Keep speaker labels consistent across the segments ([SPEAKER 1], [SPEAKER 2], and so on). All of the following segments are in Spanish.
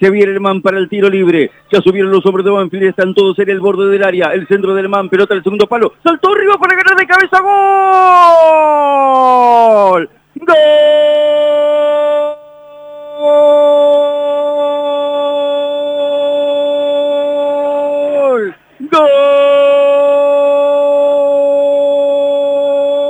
[SPEAKER 1] Se viene el man para el tiro libre. Ya subieron los hombres de Banfield. Están todos en el borde del área. El centro del man. Pelota al segundo palo. Saltó arriba para ganar de cabeza. ¡Gol! ¡Gol!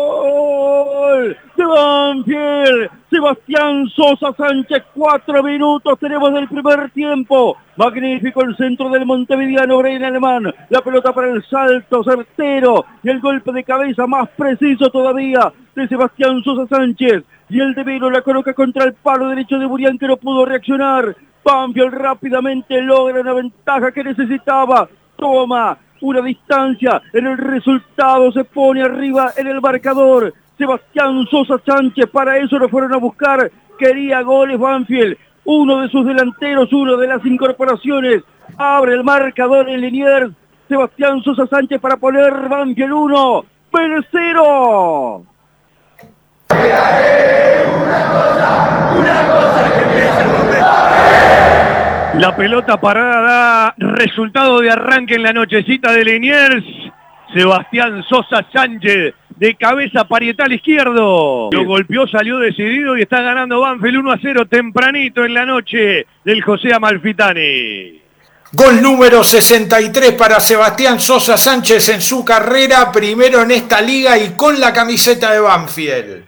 [SPEAKER 1] ¡Gol! ¡De Banfield! Sebastián Sosa Sánchez, cuatro minutos tenemos del primer tiempo. Magnífico el centro del Montevideano, Brian Alemán. La pelota para el salto certero y el golpe de cabeza más preciso todavía de Sebastián Sosa Sánchez. Y el de Vero la coloca contra el palo derecho de Burián que no pudo reaccionar. Banfield rápidamente logra una ventaja que necesitaba. Toma una distancia en el resultado, se pone arriba en el marcador. Sebastián Sosa Sánchez, para eso lo fueron a buscar, quería goles Banfield, uno de sus delanteros, uno de las incorporaciones, abre el marcador en Liniers, Sebastián Sosa Sánchez para poner Banfield 1, Pérez 0.
[SPEAKER 2] La pelota parada da resultado de arranque en la nochecita de Liniers. Sebastián Sosa Sánchez de cabeza parietal izquierdo. Lo golpeó, salió decidido y está ganando Banfield 1 a 0 tempranito en la noche del José Amalfitani.
[SPEAKER 3] Gol número 63 para Sebastián Sosa Sánchez en su carrera, primero en esta liga y con la camiseta de Banfield.